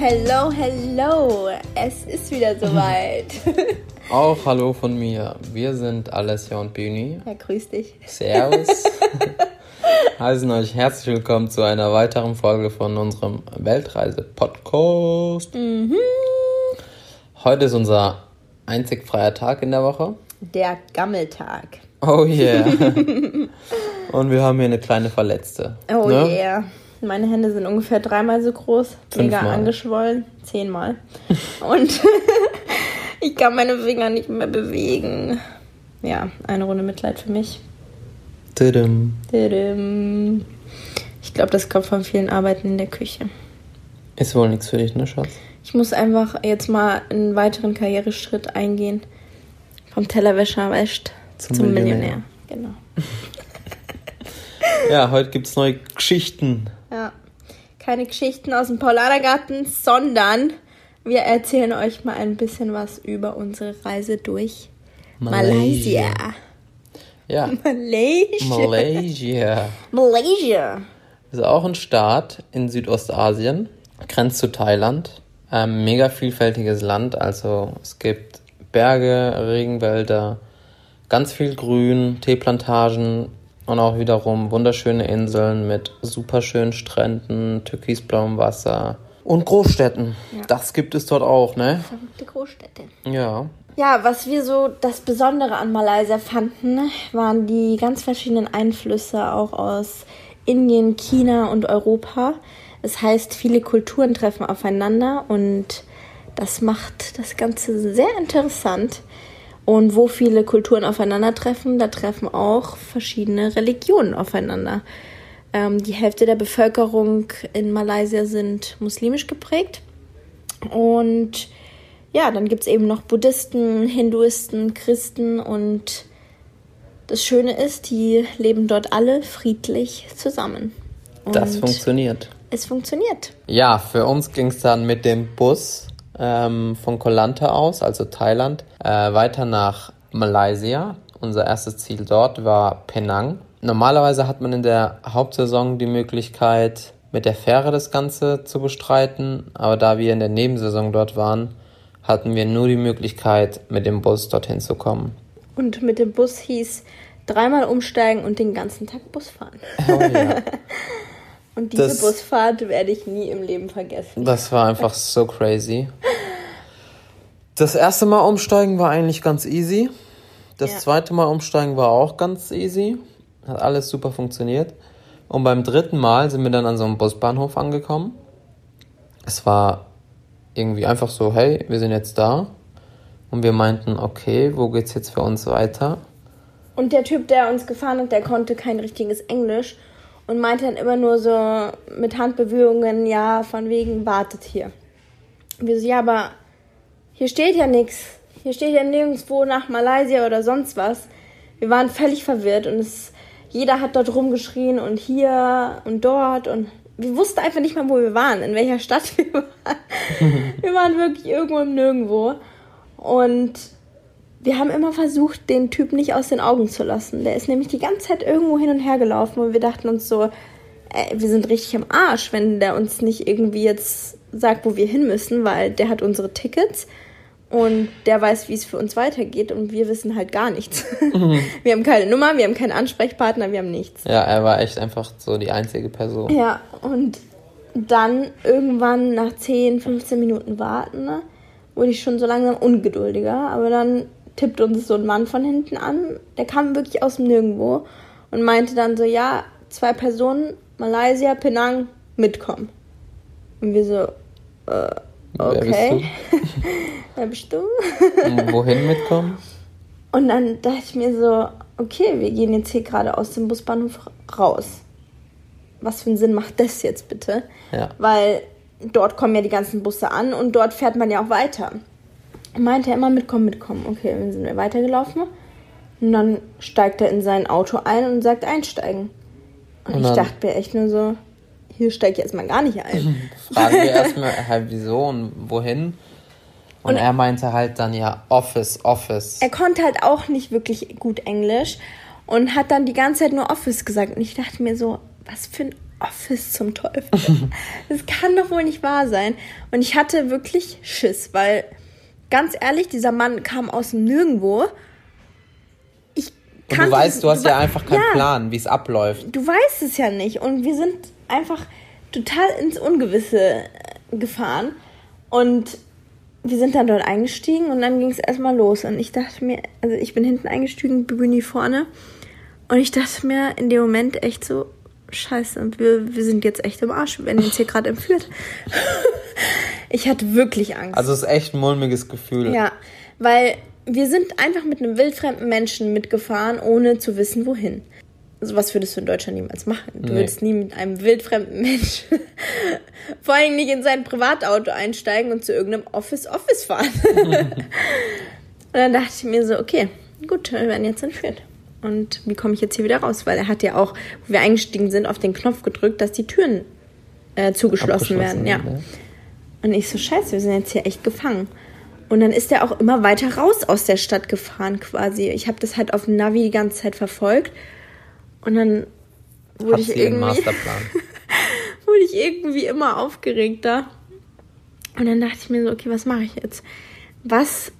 Hello, hello, es ist wieder soweit. Auch hallo von mir. Wir sind Alessia und Bühni. Ja, grüß dich. Servus. Heißen euch herzlich willkommen zu einer weiteren Folge von unserem Weltreise-Podcast. Mhm. Heute ist unser einzig freier Tag in der Woche. Der Gammeltag. Oh yeah. und wir haben hier eine kleine Verletzte. Oh ne? yeah. Meine Hände sind ungefähr dreimal so groß, mega angeschwollen, zehnmal. Und ich kann meine Finger nicht mehr bewegen. Ja, eine Runde Mitleid für mich. Tudum. Tudum. Ich glaube, das kommt von vielen Arbeiten in der Küche. Ist wohl nichts für dich, ne, Schatz? Ich muss einfach jetzt mal einen weiteren Karriereschritt eingehen. Vom Tellerwäscher wäscht Zum zum, Millionär. Millionär. Genau. Ja, heute gibt's neue Geschichten. Ja. Keine Geschichten aus dem Paulanergarten, sondern wir erzählen euch mal ein bisschen was über unsere Reise durch Malaysia. Ja, Malaysia. Malaysia. Malaysia. Ist auch ein Staat in Südostasien, grenzt zu Thailand. Ähm, mega vielfältiges Land, also es gibt Berge, Regenwälder, ganz viel Grün, Teeplantagen und auch wiederum wunderschöne Inseln mit super schönen Stränden, türkisblauem Wasser und Großstädten. Ja. Das gibt es dort auch, ne? Verrückte Großstädte. Ja. Ja, was wir so das Besondere an Malaysia fanden, waren die ganz verschiedenen Einflüsse auch aus Indien, China und Europa. Es heißt, viele Kulturen treffen aufeinander und das macht das Ganze sehr interessant. Und wo viele Kulturen aufeinandertreffen, da treffen auch verschiedene Religionen aufeinander. Ähm, die Hälfte der Bevölkerung in Malaysia sind muslimisch geprägt. Und ja, dann gibt es eben noch Buddhisten, Hinduisten, Christen und das Schöne ist, die leben dort alle friedlich zusammen. Und Das funktioniert. es funktioniert. Ja, für uns ging es dann mit dem Bus ähm, von Koh Lanta aus, also Thailand, äh, weiter nach Malaysia. Unser erstes Ziel dort war Penang. Normalerweise hat man in der Hauptsaison die Möglichkeit, mit der Fähre das Ganze zu bestreiten, aber da wir in der Nebensaison dort waren, hatten wir nur die Möglichkeit, mit dem Bus dorthin zu kommen. Und mit dem Bus hieß dreimal umsteigen und den ganzen Tag Bus fahren. Oh ja. Und diese Das- Busfahrt werde ich nie im Leben vergessen. Das war einfach so crazy. Das erste Mal umsteigen war eigentlich ganz easy. Das Ja. zweite Mal umsteigen war auch ganz easy. Hat alles super funktioniert. Und beim dritten Mal sind wir dann an so einem Busbahnhof angekommen. Es war irgendwie einfach so, hey, wir sind jetzt da. Und wir meinten, okay, wo geht's jetzt für uns weiter? Und der Typ, der uns gefahren hat, der konnte kein richtiges Englisch und meinte dann immer nur so mit Handbewegungen, ja, von wegen, wartet hier. Wir so, ja, aber hier steht ja nichts. Hier steht ja nirgendwo nach Malaysia oder sonst was. Wir waren völlig verwirrt und es, jeder hat dort rumgeschrien und hier und dort und wir wussten einfach nicht mal, wo wir waren, in welcher Stadt wir waren. wir waren wirklich irgendwo im Nirgendwo. Und wir haben immer versucht, den Typ nicht aus den Augen zu lassen. Der ist nämlich die ganze Zeit irgendwo hin und her gelaufen und wir dachten uns so, ey, wir sind richtig am Arsch, wenn der uns nicht irgendwie jetzt sagt, wo wir hin müssen, weil der hat unsere Tickets und der weiß, wie es für uns weitergeht und wir wissen halt gar nichts. wir haben keine Nummer, wir haben keinen Ansprechpartner, wir haben nichts. Ja, er war echt einfach so die einzige Person. Ja, und dann irgendwann nach 10, 15 Minuten warten, ne, wurde ich schon so langsam ungeduldiger. Aber dann tippt uns so ein Mann von hinten an. Der kam wirklich aus dem Nirgendwo und meinte dann so, ja, zwei Personen, Malaysia, Penang, mitkommen. Und wir so, äh, Wer bist okay. Wer bist du? Wohin mitkommen? Und dann dachte ich mir so, okay, wir gehen jetzt hier gerade aus dem Busbahnhof raus. Was für einen Sinn macht das jetzt bitte? Ja. Weil dort kommen ja die ganzen Busse an und dort fährt man ja auch weiter. Meinte er immer mitkommen, mitkommen. Okay, dann sind wir weitergelaufen. Und dann steigt er in sein Auto ein und sagt einsteigen. Und, Und ich dachte mir echt nur so, hier steige ich erstmal gar nicht ein. Fragen wir erstmal, halt wieso und wohin. Und, und, er meinte halt dann ja Office, Office. Er konnte halt auch nicht wirklich gut Englisch und hat dann die ganze Zeit nur Office gesagt. Und ich dachte mir so, was für ein Office zum Teufel. das kann doch wohl nicht wahr sein. Und ich hatte wirklich Schiss, weil ganz ehrlich, dieser Mann kam aus dem Nirgendwo. Ich und du weißt, du hast du ja einfach keinen ja, Plan, wie es abläuft. Du weißt es ja nicht. Und wir sind einfach total ins Ungewisse äh, gefahren. Und wir sind dann dort eingestiegen und dann ging es erstmal los. Und ich dachte mir, also ich bin hinten eingestiegen, Bühne vorne. Und ich dachte mir in dem Moment echt so, scheiße, wir, wir sind jetzt echt im Arsch, wir werden jetzt hier gerade entführt. ich hatte wirklich Angst. Also es ist echt ein mulmiges Gefühl. Ja, weil wir sind einfach mit einem wildfremden Menschen mitgefahren, ohne zu wissen, wohin. Also was würdest du in Deutschland niemals machen? Du nee. würdest nie mit einem wildfremden Menschen, vor allem nicht in sein Privatauto einsteigen und zu irgendeinem Office-Office fahren. und dann dachte ich mir so, okay, gut, wir werden jetzt entführt. Und wie komme ich jetzt hier wieder raus? Weil er hat ja auch, wo wir eingestiegen sind, auf den Knopf gedrückt, dass die Türen äh, zugeschlossen werden. Ja. ja. Und ich so, scheiße, wir sind jetzt hier echt gefangen. Und dann ist er auch immer weiter raus aus der Stadt gefahren quasi. Ich habe das halt auf dem Navi die ganze Zeit verfolgt. Und dann wurde ich irgendwie wurde ich irgendwie immer aufgeregter. Und dann dachte ich mir so, okay, was mache ich jetzt? Was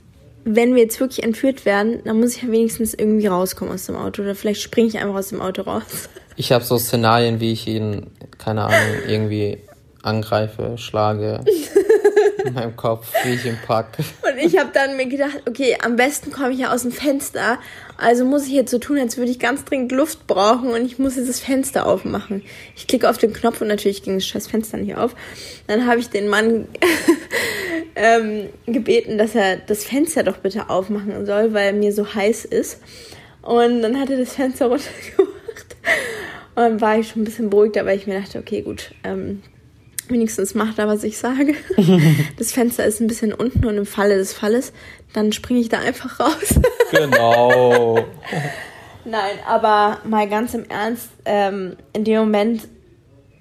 wenn wir jetzt wirklich entführt werden, dann muss ich ja wenigstens irgendwie rauskommen aus dem Auto. Oder vielleicht springe ich einfach aus dem Auto raus. Ich habe so Szenarien, wie ich ihn, keine Ahnung, irgendwie angreife, schlage. in meinem Kopf, wie ich ihn packe. Und ich habe dann mir gedacht, okay, am besten komme ich ja aus dem Fenster. Also muss ich jetzt so tun, als würde ich ganz dringend Luft brauchen und ich muss jetzt das Fenster aufmachen. Ich klicke auf den Knopf und natürlich ging das scheiß Fenster nicht auf. Dann habe ich den Mann ähm, gebeten, dass er das Fenster doch bitte aufmachen soll, weil mir so heiß ist. Und dann hat er das Fenster runtergemacht. Und dann war ich schon ein bisschen beruhigter, weil ich mir dachte, okay, gut, ähm, wenigstens macht er, was ich sage. das Fenster ist ein bisschen unten und im Falle des Falles, dann springe ich da einfach raus. genau. Nein, aber mal ganz im Ernst, ähm, in dem Moment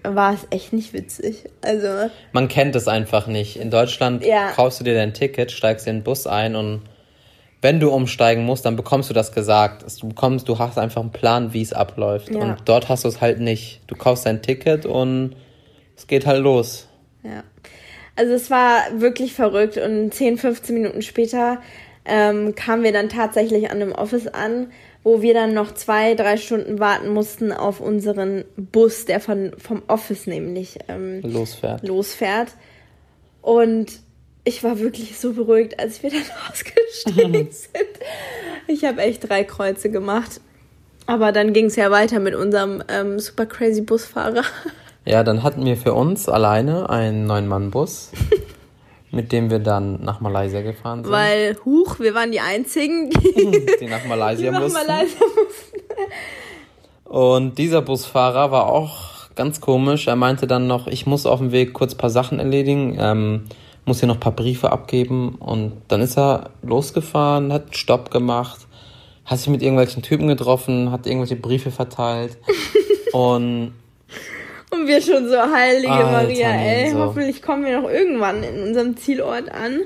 war es echt nicht witzig. Also. Man kennt es einfach nicht. In Deutschland ja. kaufst du dir dein Ticket, steigst in den Bus ein und wenn du umsteigen musst, dann bekommst du das gesagt. Du bekommst, du hast einfach einen Plan, wie es abläuft. Ja. Und dort hast du es halt nicht. Du kaufst dein Ticket und es geht halt los. Ja. Also es war wirklich verrückt und 10, 15 Minuten später ähm, kamen wir dann tatsächlich an dem Office an, wo wir dann noch zwei, drei Stunden warten mussten auf unseren Bus, der von, vom Office nämlich ähm, losfährt. losfährt. Und ich war wirklich so beruhigt, als wir dann ausgestiegen sind. Ich habe echt drei Kreuze gemacht. Aber dann ging es ja weiter mit unserem ähm, super crazy Busfahrer. Ja, dann hatten wir für uns alleine einen Neun-Mann-Bus, mit dem wir dann nach Malaysia gefahren sind. Weil, huch, wir waren die Einzigen, die, die nach Malaysia, die nach mussten. Malaysia mussten. Und dieser Busfahrer war auch ganz komisch. Er meinte dann noch, ich muss auf dem Weg kurz ein paar Sachen erledigen, ähm, muss hier noch ein paar Briefe abgeben. Und dann ist er losgefahren, hat einen Stopp gemacht, hat sich mit irgendwelchen Typen getroffen, hat irgendwelche Briefe verteilt. und und wir schon so, heilige Alter, Maria, ey, so. hoffentlich kommen wir noch irgendwann in unserem Zielort an.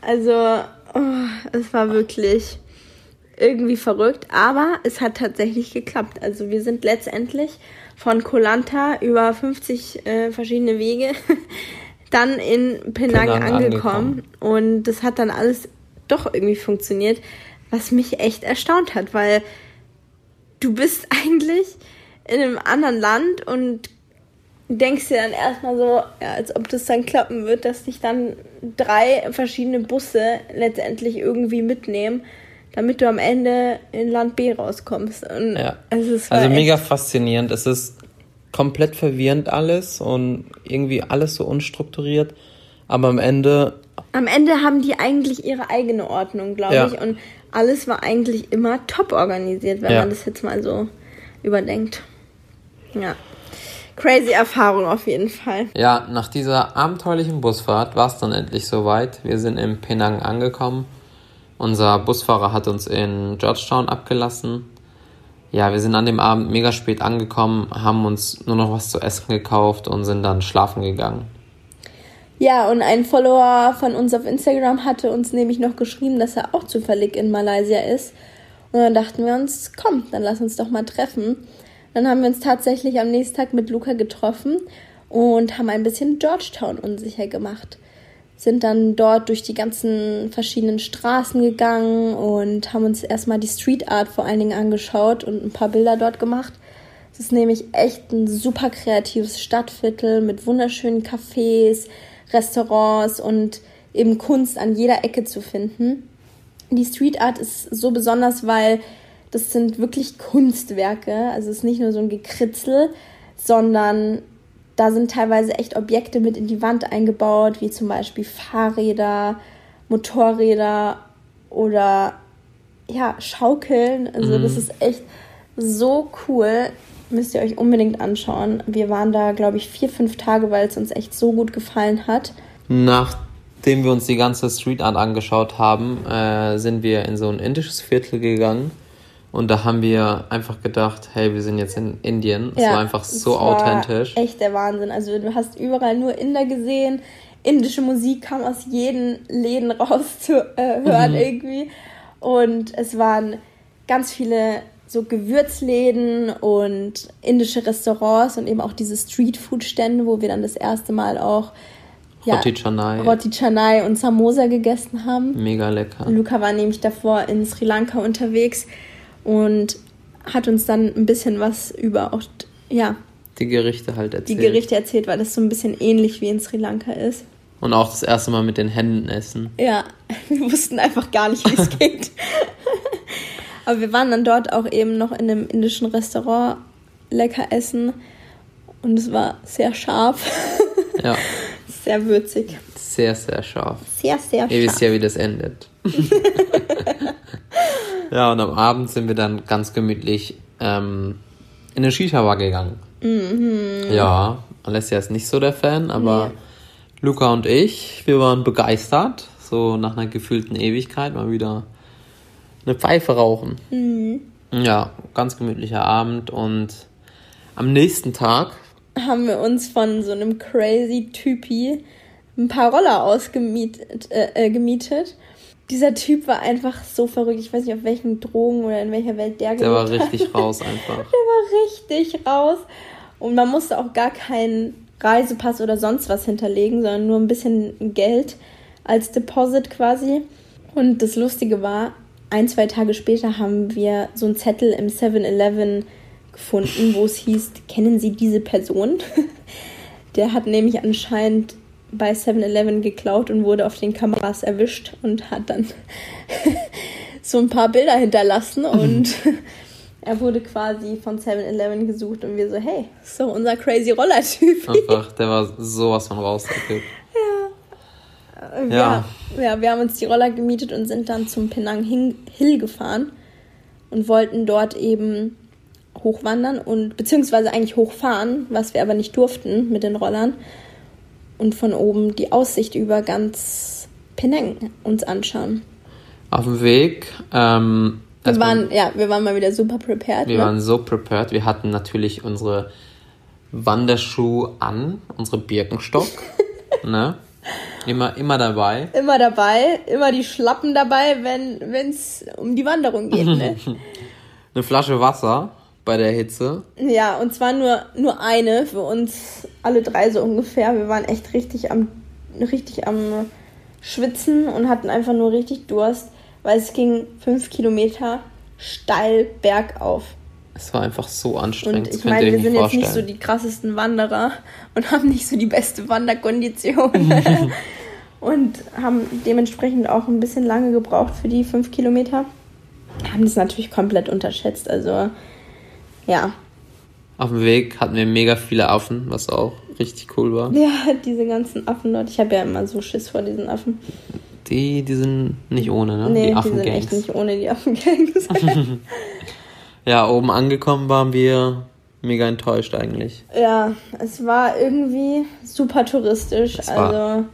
Also, oh, es war wirklich irgendwie verrückt, aber es hat tatsächlich geklappt. Also wir sind letztendlich von Kolanta über 50 äh, verschiedene Wege dann in Penang, Penang angekommen. angekommen und das hat dann alles doch irgendwie funktioniert, was mich echt erstaunt hat, weil du bist eigentlich in einem anderen Land und denkst dir dann erstmal so, ja, als ob das dann klappen wird, dass dich dann drei verschiedene Busse letztendlich irgendwie mitnehmen, damit du am Ende in Land B rauskommst. Und ja. also mega faszinierend. Es ist komplett verwirrend alles und irgendwie alles so unstrukturiert. Aber am Ende. Am Ende haben die eigentlich ihre eigene Ordnung, glaube ja. ich. Und alles war eigentlich immer top organisiert, wenn ja. man das jetzt mal so überdenkt. Ja crazy Erfahrung auf jeden Fall. Ja, nach dieser abenteuerlichen Busfahrt war es dann endlich soweit. Wir sind in Penang angekommen. Unser Busfahrer hat uns in Georgetown abgelassen. ja, wir sind an dem Abend mega spät angekommen, haben uns nur noch was zu essen gekauft und sind dann schlafen gegangen. Ja, und ein Follower von uns auf Instagram hatte uns nämlich noch geschrieben, dass er auch zufällig in Malaysia ist. Und dann dachten wir uns, komm, dann lass uns doch mal treffen. Dann haben wir uns tatsächlich am nächsten Tag mit Luca getroffen und haben ein bisschen Georgetown unsicher gemacht. Sind dann dort durch die ganzen verschiedenen Straßen gegangen und haben uns erstmal die Street Art vor allen Dingen angeschaut und ein paar Bilder dort gemacht. Es ist nämlich echt ein super kreatives Stadtviertel mit wunderschönen Cafés, Restaurants und eben Kunst an jeder Ecke zu finden. Die Street Art ist so besonders, weil das sind wirklich Kunstwerke. Also es ist nicht nur so ein Gekritzel, sondern da sind teilweise echt Objekte mit in die Wand eingebaut, wie zum Beispiel Fahrräder, Motorräder oder ja, Schaukeln. Also mhm. das ist echt so cool. Müsst ihr euch unbedingt anschauen. Wir waren da, glaube ich, vier, fünf Tage, weil es uns echt so gut gefallen hat. Nachdem wir uns die ganze Street Art angeschaut haben, äh, sind wir in so ein indisches Viertel gegangen und da haben wir einfach gedacht, hey, wir sind jetzt in Indien. Es ja, war einfach so war authentisch. Echt der Wahnsinn. Also du hast überall nur Inder gesehen. Indische Musik kam aus jeden Läden raus zu äh, hören mhm. irgendwie. Und es waren ganz viele so Gewürzläden und indische Restaurants und eben auch diese Streetfood-Stände, wo wir dann das erste Mal auch ja, Roti Chanai. Roti Chanai und Samosa gegessen haben. Mega lecker. Luca war nämlich davor in Sri Lanka unterwegs und hat uns dann ein bisschen was über auch, ja. Die Gerichte halt erzählt. Die Gerichte erzählt, weil das so ein bisschen ähnlich wie in Sri Lanka ist. Und auch das erste Mal mit den Händen essen. Ja, wir wussten einfach gar nicht, wie es geht. Aber wir waren dann dort auch eben noch in einem indischen Restaurant lecker essen. Und es war sehr scharf. Ja. sehr würzig. Sehr, sehr scharf. Sehr, sehr scharf. Ihr wisst ja, wie das endet. Ja, und am Abend sind wir dann ganz gemütlich ähm, in eine Shisha-Bar gegangen. Mhm. Ja, Alessia ist nicht so der Fan, aber nee. Luca und ich, wir waren begeistert. So nach einer gefühlten Ewigkeit mal wieder eine Pfeife rauchen. Mhm. Ja, ganz gemütlicher Abend und am nächsten Tag haben wir uns von so einem crazy Typi ein paar Roller ausgemietet. Äh, äh, gemietet dieser Typ war einfach so verrückt. Ich weiß nicht, auf welchen Drogen oder in welcher Welt der Der war richtig hat. raus einfach. Der war richtig raus. Und man musste auch gar keinen Reisepass oder sonst was hinterlegen, sondern nur ein bisschen Geld als Deposit quasi. Und das Lustige war, ein, zwei Tage später haben wir so einen Zettel im 7-Eleven gefunden, wo es hieß, kennen Sie diese Person? Der hat nämlich anscheinend bei 7-Eleven geklaut und wurde auf den Kameras erwischt und hat dann so ein paar Bilder hinterlassen und er wurde quasi von 7-Eleven gesucht und wir so, hey, so unser crazy Roller-Typ. Einfach, der war sowas von raus, der Typ. Ja. ja. Ja, wir haben uns die Roller gemietet und sind dann zum Penang Hill gefahren und wollten dort eben hochwandern und beziehungsweise eigentlich hochfahren, was wir aber nicht durften mit den Rollern und von oben die Aussicht über ganz Penang uns anschauen. Auf dem Weg. Ähm, wir waren, ja, wir waren mal wieder super prepared. Wir ne? waren so prepared. Wir hatten natürlich unsere Wanderschuhe an, unsere Birkenstock. ne? Immer, immer dabei. Immer dabei, immer die Schlappen dabei, wenn es um die Wanderung geht. Ne? Eine Flasche Wasser bei der Hitze. Ja, und zwar nur, nur eine für uns alle drei so ungefähr. Wir waren echt richtig am, richtig am Schwitzen und hatten einfach nur richtig Durst, weil es ging fünf Kilometer steil bergauf. Es war einfach so anstrengend. Und ich meine, wir sind vorstellen. jetzt nicht so die krassesten Wanderer und haben nicht so die beste Wanderkondition. und haben dementsprechend auch ein bisschen lange gebraucht für die fünf Kilometer. Haben das natürlich komplett unterschätzt. Also ja. Auf dem Weg hatten wir mega viele Affen, was auch richtig cool war. Ja, diese ganzen Affen dort. Ich habe ja immer so Schiss vor diesen Affen. Die, die sind nicht ohne, ne? Nee, die, Affen die sind echt nicht ohne die Affengangs. ja, oben angekommen waren wir mega enttäuscht eigentlich. Ja, es war irgendwie super touristisch. Es also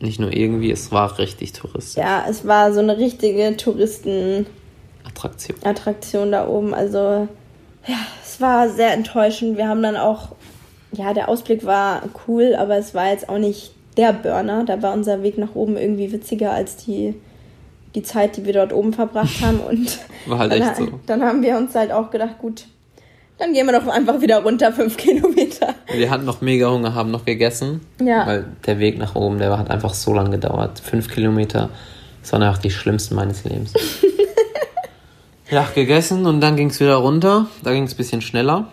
nicht nur irgendwie, es war richtig touristisch. Ja, es war so eine richtige Touristen Attraktion. Attraktion da oben. Also Ja, es war sehr enttäuschend. Wir haben dann auch, ja, der Ausblick war cool, aber es war jetzt auch nicht der Burner. Da war unser Weg nach oben irgendwie witziger als die, die Zeit, die wir dort oben verbracht haben. Und War halt dann, echt so. dann haben wir uns halt auch gedacht, gut, dann gehen wir doch einfach wieder runter, fünf Kilometer. Wir hatten noch mega Hunger, haben noch gegessen. Ja. Weil der Weg nach oben, der hat einfach so lange gedauert. Fünf Kilometer. Das waren einfach die schlimmsten meines Lebens. ja, gegessen und dann ging es wieder runter. Da ging es ein bisschen schneller.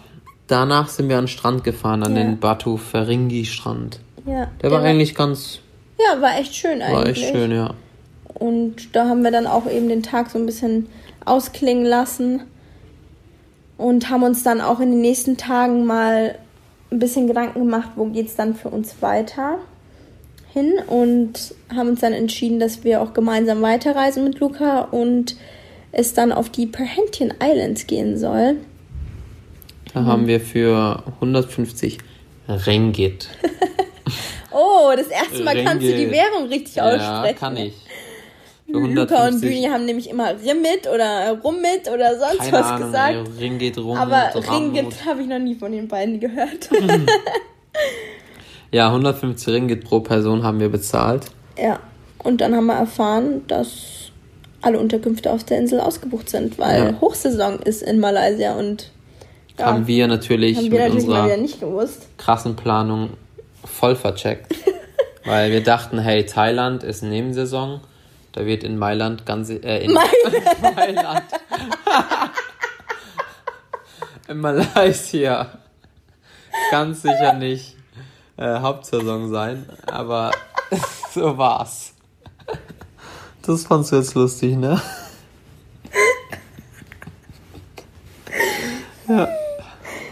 Danach sind wir an den Strand gefahren, an Ja. den Batu Feringi Strand. Ja, Der war eigentlich ganz, Ja, war echt schön eigentlich. war echt schön, ja. Und da haben wir dann auch eben den Tag so ein bisschen ausklingen lassen und haben uns dann auch in den nächsten Tagen mal ein bisschen Gedanken gemacht, wo geht's dann für uns weiter hin und haben uns dann entschieden, dass wir auch gemeinsam weiterreisen mit Luca und es dann auf die Perhentian Islands gehen soll. Da haben wir für 150 Ringgit. Oh, das erste Mal kannst du die Ringgit. Währung richtig Ja, aussprechen. kann ich. Luca und 150. Bühni haben nämlich immer Rimmit oder Rummit oder sonst Keine was Ahnung, gesagt. ey, Ringgit, Rum, Aber. Ringgit habe ich noch nie von den beiden gehört. Ja, 150 Ringgit pro Person haben wir bezahlt. ja, und dann haben wir erfahren, dass alle Unterkünfte auf der Insel ausgebucht sind, weil Ja. Hochsaison ist in Malaysia und ja, Haben wir natürlich haben wir mit natürlich unserer wieder nicht gewusst. krassen Planung voll vercheckt. weil wir dachten, hey, Thailand ist Nebensaison. Da wird in Mailand ganz äh, in Mailand. in Malaysia ganz sicher nicht äh, Hauptsaison sein, aber so war's. Das fandst du jetzt lustig, ne? ja.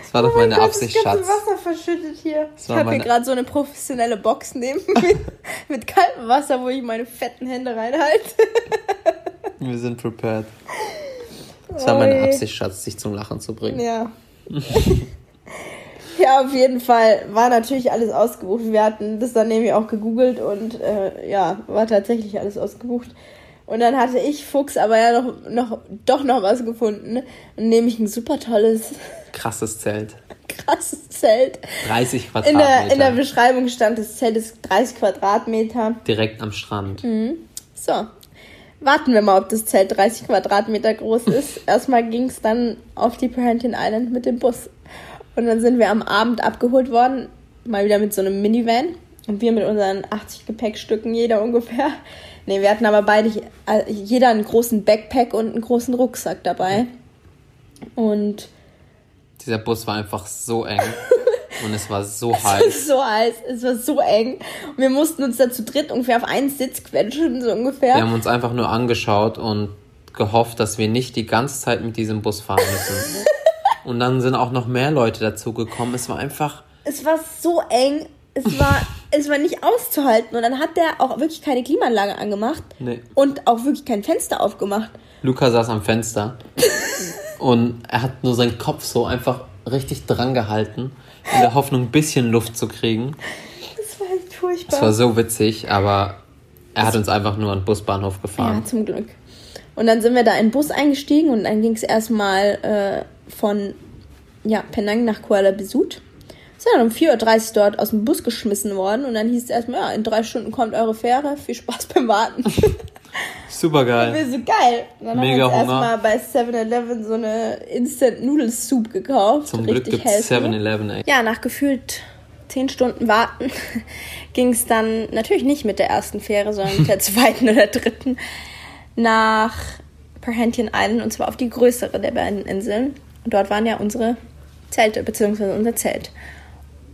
Das war doch meine Oh Gott, Absicht, das Schatz. Wasser verschüttet hier. Ich war habe hier meine- gerade so eine professionelle Box neben mir mit kaltem Wasser, wo ich meine fetten Hände reinhalte. Wir sind prepared. Das war meine. Absicht, Schatz, dich zum Lachen zu bringen. Ja. ja, auf jeden Fall war natürlich alles ausgebucht. Wir hatten das dann nämlich auch gegoogelt und äh, ja, war tatsächlich alles ausgebucht. Und dann hatte ich Fuchs aber ja noch, noch doch noch was gefunden. Nämlich ein super tolles, Krasses Zelt. krasses Zelt. 30 In Quadratmeter. der, in der Beschreibung stand, das Zelt ist 30 Quadratmeter. direkt am Strand. Mhm. So, warten wir mal, ob das Zelt 30 Quadratmeter groß ist. Erstmal ging es dann auf die Perhentian Island mit dem Bus. Und dann sind wir am Abend abgeholt worden, mal wieder mit so einem Minivan. Und wir mit unseren 80 Gepäckstücken, jeder ungefähr. Nee, wir hatten aber beide, jeder einen großen Backpack und einen großen Rucksack dabei. Und Dieser Bus war einfach so eng. und es war so es war heiß. so heiß, es war so eng. Und wir mussten uns da zu dritt ungefähr auf einen Sitz quetschen, so ungefähr. Wir haben uns einfach nur angeschaut und gehofft, dass wir nicht die ganze Zeit mit diesem Bus fahren müssen. und dann sind auch noch mehr Leute dazugekommen. Es war einfach. es war so eng, es war, es war nicht auszuhalten. Und dann hat der auch wirklich keine Klimaanlage angemacht Nee. und auch wirklich kein Fenster aufgemacht. Luca saß am Fenster und er hat nur seinen Kopf so einfach richtig dran gehalten, in der Hoffnung, ein bisschen Luft zu kriegen. Das war echt furchtbar. Es war so witzig, aber er hat uns einfach nur an den Busbahnhof ja, gefahren. zum Glück. Und dann sind wir da in den Bus eingestiegen und dann ging es erstmal äh, von ja, Penang nach Kuala Besut. Sind dann um 4.30 Uhr dort aus dem Bus geschmissen worden und dann hieß es erstmal, ja, in drei Stunden kommt eure Fähre, viel Spaß beim Warten. Super geil. Wir so geil. Und dann Mega haben wir erstmal bei 7-Eleven so eine Instant Noodle Soup gekauft. Zum Glück gibt es healthy. 7-Eleven, ey. Ja, nach gefühlt 10 Stunden Warten ging es dann natürlich nicht mit der ersten Fähre, sondern mit der zweiten oder dritten nach Perhentian Island und zwar auf die größere der beiden Inseln. Und dort waren ja unsere Zelte, beziehungsweise unser Zelt.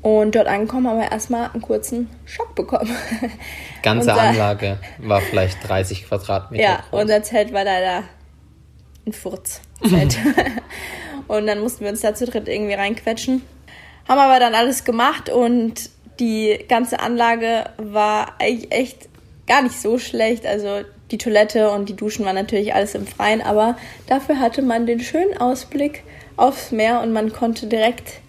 Und dort angekommen haben wir erstmal einen kurzen Schock bekommen. Ganze Unser- Anlage war vielleicht 30 Quadratmeter Ja, groß. unser Zelt war leider ein Furzzelt. und dann mussten wir uns da zu dritt irgendwie reinquetschen. Haben aber dann alles gemacht und die ganze Anlage war eigentlich echt gar nicht so schlecht. Also die Toilette und die Duschen waren natürlich alles im Freien, aber dafür hatte man den schönen Ausblick aufs Meer und man konnte direkt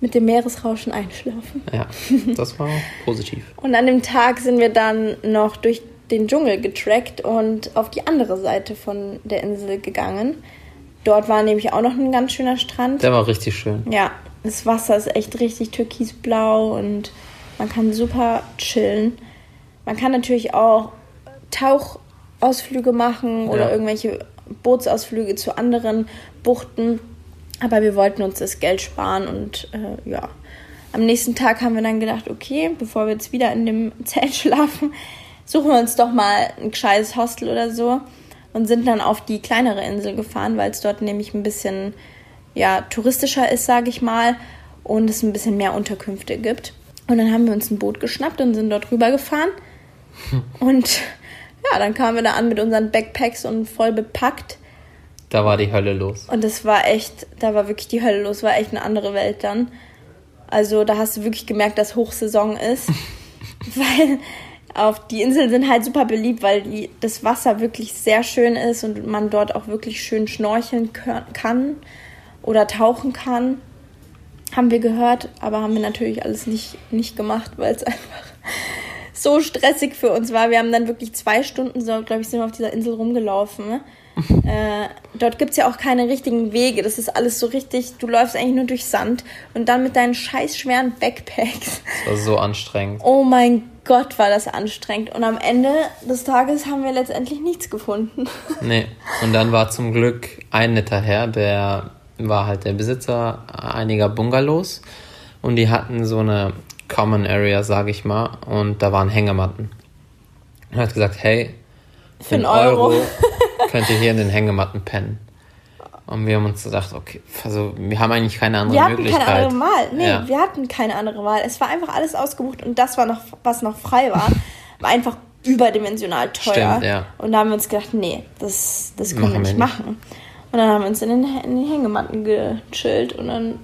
mit dem Meeresrauschen einschlafen. Ja, das war positiv. Und an dem Tag sind wir dann noch durch den Dschungel getrackt und auf die andere Seite von der Insel gegangen. dort war nämlich auch noch ein ganz schöner Strand. Der war richtig schön. Ja, das Wasser ist echt richtig türkisblau und man kann super chillen. Man kann natürlich auch Tauchausflüge machen oder Ja. irgendwelche Bootsausflüge zu anderen Buchten. Aber wir wollten uns das Geld sparen und äh, ja. Am nächsten Tag haben wir dann gedacht, okay, bevor wir jetzt wieder in dem Zelt schlafen, suchen wir uns doch mal ein gescheites Hostel oder so und sind dann auf die kleinere Insel gefahren, weil es dort nämlich ein bisschen ja, touristischer ist, sage ich mal, und es ein bisschen mehr Unterkünfte gibt. Und dann haben wir uns ein Boot geschnappt und sind dort rüber gefahren. Und ja, dann kamen wir da an mit unseren Backpacks und voll bepackt. Da war die Hölle los. Und das war echt, da war wirklich die Hölle los, war echt eine andere Welt dann. Also da hast du wirklich gemerkt, dass Hochsaison ist. weil auf die Inseln sind halt super beliebt, weil die, das Wasser wirklich sehr schön ist und man dort auch wirklich schön schnorcheln kann oder tauchen kann. Haben wir gehört, aber haben wir natürlich alles nicht, nicht gemacht, weil es einfach so stressig für uns war. Wir haben dann wirklich zwei Stunden, so, glaube ich, sind wir auf dieser Insel rumgelaufen. Äh, dort gibt es ja auch keine richtigen Wege. Das ist alles so richtig, du läufst eigentlich nur durch Sand und dann mit deinen scheiß schweren Backpacks. Das war so anstrengend. Oh mein Gott, war das anstrengend. Und am Ende des Tages haben wir letztendlich nichts gefunden. Nee. Und dann war zum Glück ein netter Herr, der war halt der Besitzer einiger Bungalows. Und die hatten so eine Common Area, sag ich mal. Und da waren Hängematten. Und er hat gesagt, hey, Für einen Euro. könnt ihr hier in den Hängematten pennen. Und wir haben uns gedacht, okay, also wir haben eigentlich keine andere Wir hatten Möglichkeit. keine andere Wahl. Nee, Ja. wir hatten keine andere Wahl. Es war einfach alles ausgebucht und das war noch, was noch frei war, war einfach überdimensional teuer. Stimmt, ja. Und da haben wir uns gedacht, nee, das, das können Machen wir nicht. machen. Und dann haben wir uns in den, in den Hängematten gechillt und dann,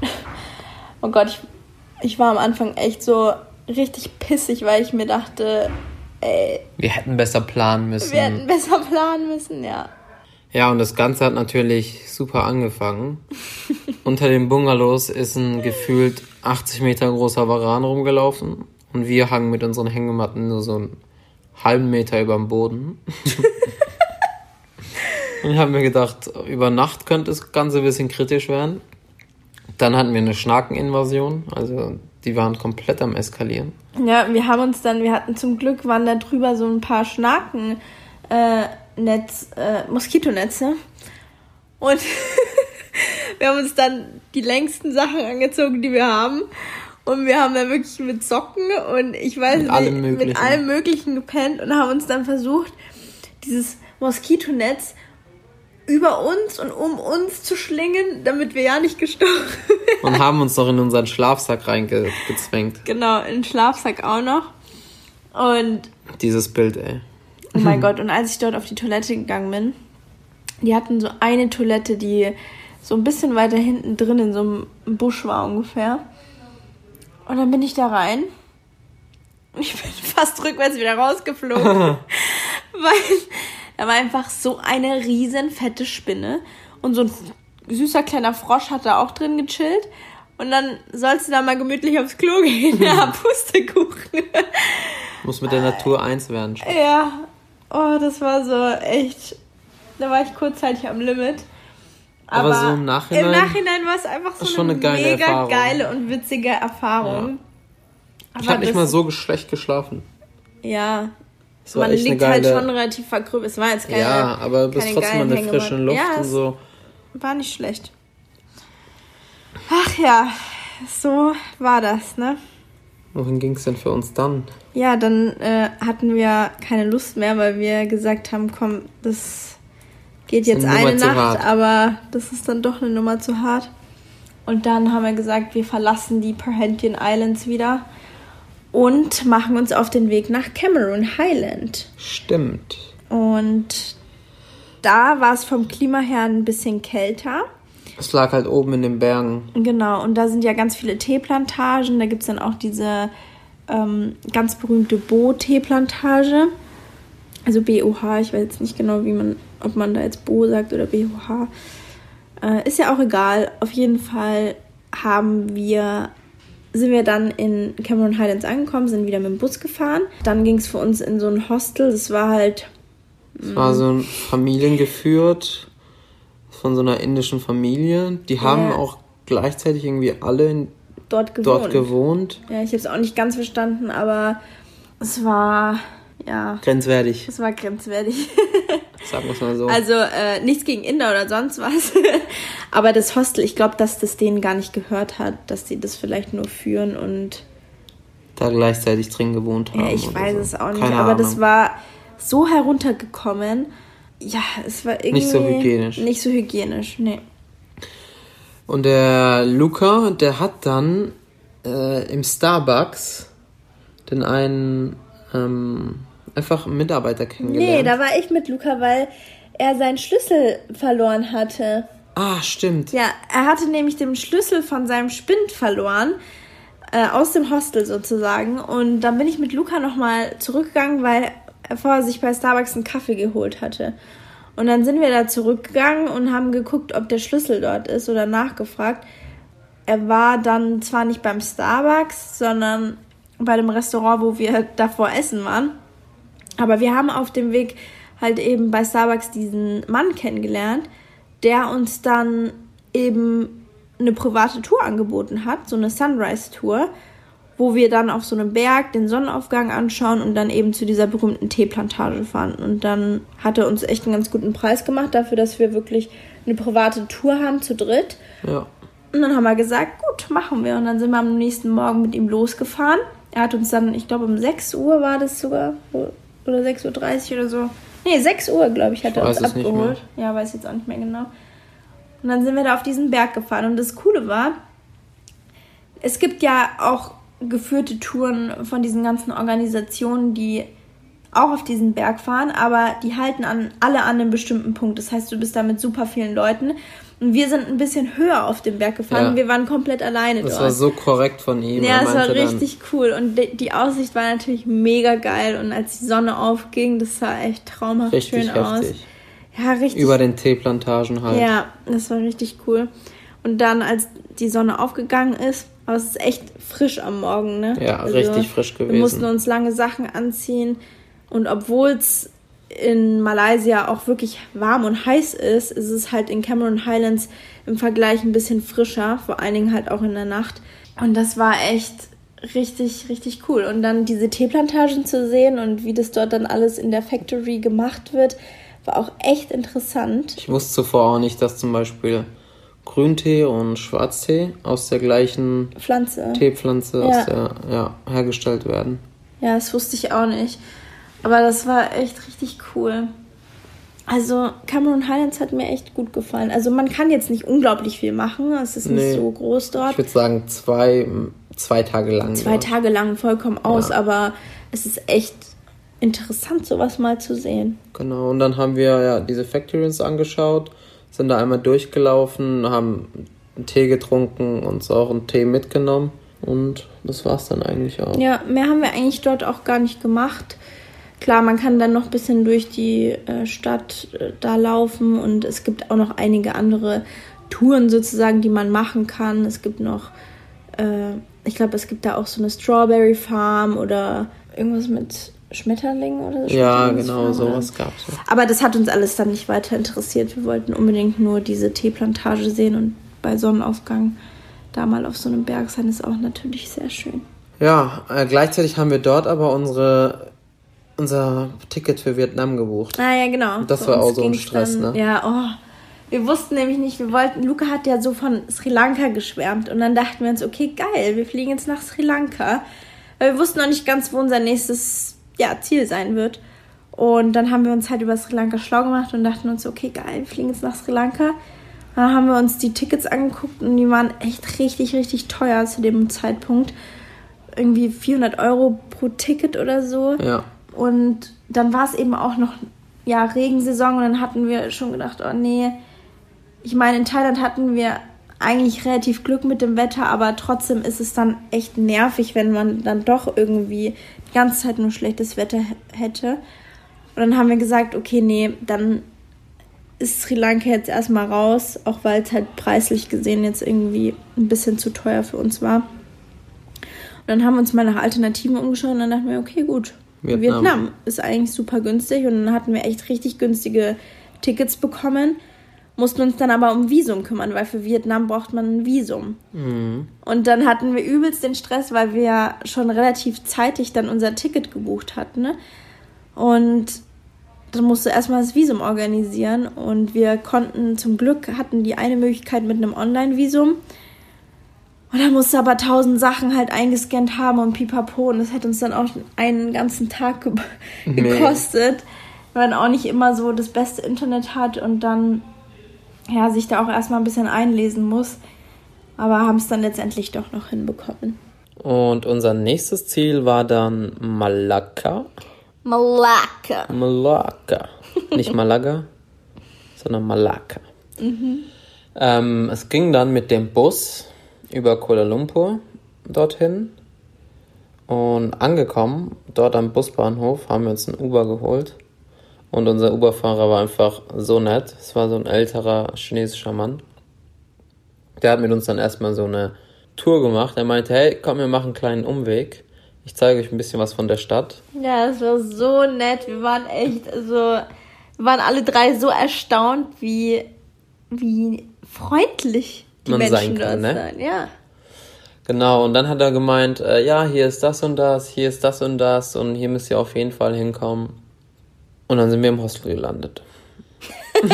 oh Gott, ich, ich war am Anfang echt so richtig pissig, weil ich mir dachte, ey, Wir hätten besser planen müssen. wir hätten besser planen müssen, ja. Ja, und das Ganze hat natürlich super angefangen. Unter den Bungalows ist ein gefühlt 80 Meter großer Varan rumgelaufen und wir hangen mit unseren Hängematten nur so einen halben Meter über dem Boden. und ich habe mir gedacht, über Nacht könnte das Ganze ein bisschen kritisch werden. Dann hatten wir eine Schnakeninvasion, also die waren komplett am Eskalieren. Ja, wir haben uns dann, wir hatten zum Glück, waren da drüber so ein paar Schnaken, äh, Netz, äh, Moskitonetze. Und wir haben uns dann die längsten Sachen angezogen, die wir haben. Und wir haben da wirklich mit Socken und ich weiß Mit nicht, allem mit allem Möglichen gepennt und haben uns dann versucht, dieses Moskitonetz über uns und um uns zu schlingen, damit wir ja nicht gestochen werden. Und haben uns noch in unseren Schlafsack reingezwängt. Genau, in den Schlafsack auch noch. Und Dieses Bild, ey. Oh mein Gott, und als ich dort auf die Toilette gegangen bin, die hatten so eine Toilette, die so ein bisschen weiter hinten drin in so einem Busch war ungefähr. Und dann bin ich da rein. Und ich bin fast rückwärts wieder rausgeflogen. weil da war einfach so eine riesen fette Spinne. Und so ein süßer kleiner Frosch hat da auch drin gechillt. Und dann sollst du da mal gemütlich aufs Klo gehen. Ja, Pustekuchen. Muss mit der Natur eins werden. Ja, oh, das war so echt. Da war ich kurzzeitig am Limit. Aber so im Nachhinein- Im Nachhinein war es einfach so eine, eine geile mega Erfahrung. geile und witzige Erfahrung. Ich Aber habe nicht mal so schlecht geschlafen. Ja. Es Man liegt halt geile- schon relativ verkrüppelt. Es war jetzt keine. ja, aber du bist trotzdem geilen der frischen Luft. Ja, und so. War nicht schlecht. Ach ja, so war das, ne? Wohin ging es denn für uns dann? Ja, dann äh, hatten wir keine Lust mehr, weil wir gesagt haben, komm, das geht jetzt eine eine Nacht, aber das ist dann doch eine Nummer zu hart. Und dann haben wir gesagt, wir verlassen die Perhentian Islands wieder und machen uns auf den Weg nach Cameron Highland. Stimmt. Und da war es vom Klima her ein bisschen kälter. Es lag halt oben in den Bergen. Genau, und da sind ja ganz viele Teeplantagen. Da gibt es dann auch diese ähm, ganz berühmte Bo-Teeplantage. Also BOH, ich weiß jetzt nicht genau, wie man, ob man da jetzt Bo sagt oder BOH. Äh, ist ja auch egal. Auf jeden Fall haben wir, sind wir dann in Cameron Highlands angekommen, sind wieder mit dem Bus gefahren. Dann ging es für uns in so ein Hostel. Das war halt Es war so ein familiengeführt. von so einer indischen Familie. Die haben Ja. auch gleichzeitig irgendwie alle in, Dort gewohnt. dort gewohnt. Ja, ich habe es auch nicht ganz verstanden, aber es war, ja, Grenzwertig, es war grenzwertig. sagen wir es mal so. Also äh, nichts gegen Inder oder sonst was. Aber das Hostel, ich glaube, dass das denen gar nicht gehört hat, dass sie das vielleicht nur führen und da gleichzeitig drin gewohnt haben. ja, ich weiß so. es auch nicht. Keine aber Ahnung. das war so heruntergekommen. Ja, es war irgendwie Nicht so hygienisch. Nicht so hygienisch, nee. Und der Luca, der hat dann äh, im Starbucks den einen ähm, einfach einen Mitarbeiter kennengelernt. Nee, da war ich mit Luca, weil er seinen Schlüssel verloren hatte. ah, stimmt. Ja, er hatte nämlich den Schlüssel von seinem Spind verloren. Äh, aus dem Hostel sozusagen. Und dann bin ich mit Luca nochmal zurückgegangen, weil er vorher sich bei Starbucks einen Kaffee geholt hatte. Und dann sind wir da zurückgegangen und haben geguckt, ob der Schlüssel dort ist oder nachgefragt. Er war dann zwar nicht beim Starbucks, sondern bei dem Restaurant, wo wir davor essen waren. Aber wir haben auf dem Weg halt eben bei Starbucks diesen Mann kennengelernt, der uns dann eben eine private Tour angeboten hat, so eine Sunrise-Tour, wo wir dann auf so einem Berg den Sonnenaufgang anschauen und dann eben zu dieser berühmten Teeplantage fahren. Und dann hat er uns echt einen ganz guten Preis gemacht dafür, dass wir wirklich eine private Tour haben zu dritt. Ja. Und dann haben wir gesagt, gut, machen wir. Und dann sind wir am nächsten Morgen mit ihm losgefahren. Er hat uns dann, ich glaube um 6 Uhr war das sogar, oder 6.30 Uhr oder so. Nee, 6 Uhr, glaube ich, hat er uns abgeholt. Ja, weiß jetzt auch nicht mehr genau. Und dann sind wir da auf diesen Berg gefahren. Und das Coole war, es gibt ja auch geführte Touren von diesen ganzen Organisationen, die auch auf diesen Berg fahren, aber die halten an, alle an einem bestimmten Punkt. Das heißt, du bist da mit super vielen Leuten. Und wir sind ein bisschen höher auf dem Berg gefahren Ja. wir waren komplett alleine Das dort. war so korrekt von ihm. Ja, es war meinte dann, richtig cool. Und die, die Aussicht war natürlich mega geil. Und als die Sonne aufging, das sah echt traumhaft Richtig schön aus. heftig. Ja, richtig. Über den Teeplantagen halt. Ja, das war richtig cool. Und dann, als die Sonne aufgegangen ist, aber es ist echt frisch am Morgen, ne? Ja, richtig frisch Wir gewesen. mussten uns lange Sachen anziehen. Und obwohl es in Malaysia auch wirklich warm und heiß ist, ist es halt in Cameron Highlands im Vergleich ein bisschen frischer, vor allen Dingen halt auch in der Nacht. Und das war echt richtig, richtig cool. Und dann diese Teeplantagen zu sehen und wie das dort dann alles in der Factory gemacht wird, war auch echt interessant. Ich wusste zuvor auch nicht, dass zum Beispiel Grüntee und Schwarztee aus der gleichen Pflanze. Teepflanze Ja. der, ja, hergestellt werden. Ja, das wusste ich auch nicht. Aber das war echt richtig cool. Also Cameron Highlands hat mir echt gut gefallen. Also man kann jetzt nicht unglaublich viel machen. Es ist nicht Nee. so groß dort. Ich würde sagen, zwei, zwei Tage lang. Zwei ja. Tage lang vollkommen aus, Ja. aber es ist echt interessant, sowas mal zu sehen. Genau, und dann haben wir ja diese Factories angeschaut, sind da einmal durchgelaufen, haben einen Tee getrunken, uns auch einen Tee mitgenommen und das war's dann eigentlich auch. Ja, mehr haben wir eigentlich dort auch gar nicht gemacht. Klar, man kann dann noch ein bisschen durch die äh, Stadt äh, da laufen und es gibt auch noch einige andere Touren sozusagen, die man machen kann. Es gibt noch, äh, ich glaube, es gibt da auch so eine Strawberry Farm oder irgendwas mit Schmetterlingen oder so. Ja, genau, sowas gab's. Ja. Aber das hat uns alles dann nicht weiter interessiert. Wir wollten unbedingt nur diese Teeplantage sehen und bei Sonnenaufgang da mal auf so einem Berg sein, ist auch natürlich sehr schön. Ja, äh, gleichzeitig haben wir dort aber unsere, unser Ticket für Vietnam gebucht. Ah ja, genau. Das Für war auch so ein Stress, dann, ne? Ja, oh. Wir wussten nämlich nicht, wir wollten, Luca hat ja so von Sri Lanka geschwärmt und dann dachten wir uns, okay, geil, wir fliegen jetzt nach Sri Lanka. Weil wir wussten noch nicht ganz, wo unser nächstes ja, Ziel sein wird. Und dann haben wir uns halt über Sri Lanka schlau gemacht und dachten uns, okay, geil, wir fliegen jetzt nach Sri Lanka. Dann haben wir uns die Tickets angeguckt und die waren echt richtig, richtig teuer zu dem Zeitpunkt. Irgendwie 400 Euro pro Ticket oder so. Ja, Und dann war es eben auch noch ja, Regensaison und dann hatten wir schon gedacht, oh nee. Ich meine, in Thailand hatten wir eigentlich relativ Glück mit dem Wetter, aber trotzdem ist es dann echt nervig, wenn man dann doch irgendwie die ganze Zeit nur schlechtes Wetter hätte. Und dann haben wir gesagt, okay, nee, dann ist Sri Lanka jetzt erstmal raus, auch weil es halt preislich gesehen jetzt irgendwie ein bisschen zu teuer für uns war. Und dann haben wir uns mal nach Alternativen umgeschaut und dann dachten wir, okay, gut. Vietnam. Vietnam, ist eigentlich super günstig und dann hatten wir echt richtig günstige Tickets bekommen. mussten uns dann aber um Visum kümmern, weil für Vietnam braucht man ein Visum. Und dann hatten wir übelst den Stress, weil wir ja schon relativ zeitig dann unser Ticket gebucht hatten. Ne? Und dann musste erstmal das Visum organisieren und wir konnten zum Glück hatten die eine Möglichkeit mit einem Online-Visum. Und dann musste aber tausend Sachen halt eingescannt haben und pipapo. Und das hätte uns dann auch einen ganzen Tag ge Nee. gekostet, weil man auch nicht immer so das beste Internet hat und dann ja, sich da auch erstmal ein bisschen einlesen muss. Aber haben es dann letztendlich doch noch hinbekommen. Und unser nächstes Ziel war dann Malakka. Malakka. Malakka. Nicht Malaga, sondern Malakka. Ähm, es ging dann mit dem Bus über Kuala Lumpur dorthin. Und angekommen, dort am Busbahnhof, haben wir uns ein Uber geholt. Und unser Uberfahrer war einfach so nett. Es war so ein älterer chinesischer Mann. Der hat mit uns dann erstmal so eine Tour gemacht. Er meinte, hey, komm, wir machen einen kleinen Umweg. Ich zeige euch ein bisschen was von der Stadt. Ja, das war so nett. Wir waren echt, also, wir waren alle drei so erstaunt, wie, wie freundlich Man Menschen sein kann, ne? sind. Ja. Genau, und dann hat er gemeint, äh, ja, hier ist das und das, hier ist das und das und hier müsst ihr auf jeden Fall hinkommen. Und dann sind wir im Hostel gelandet.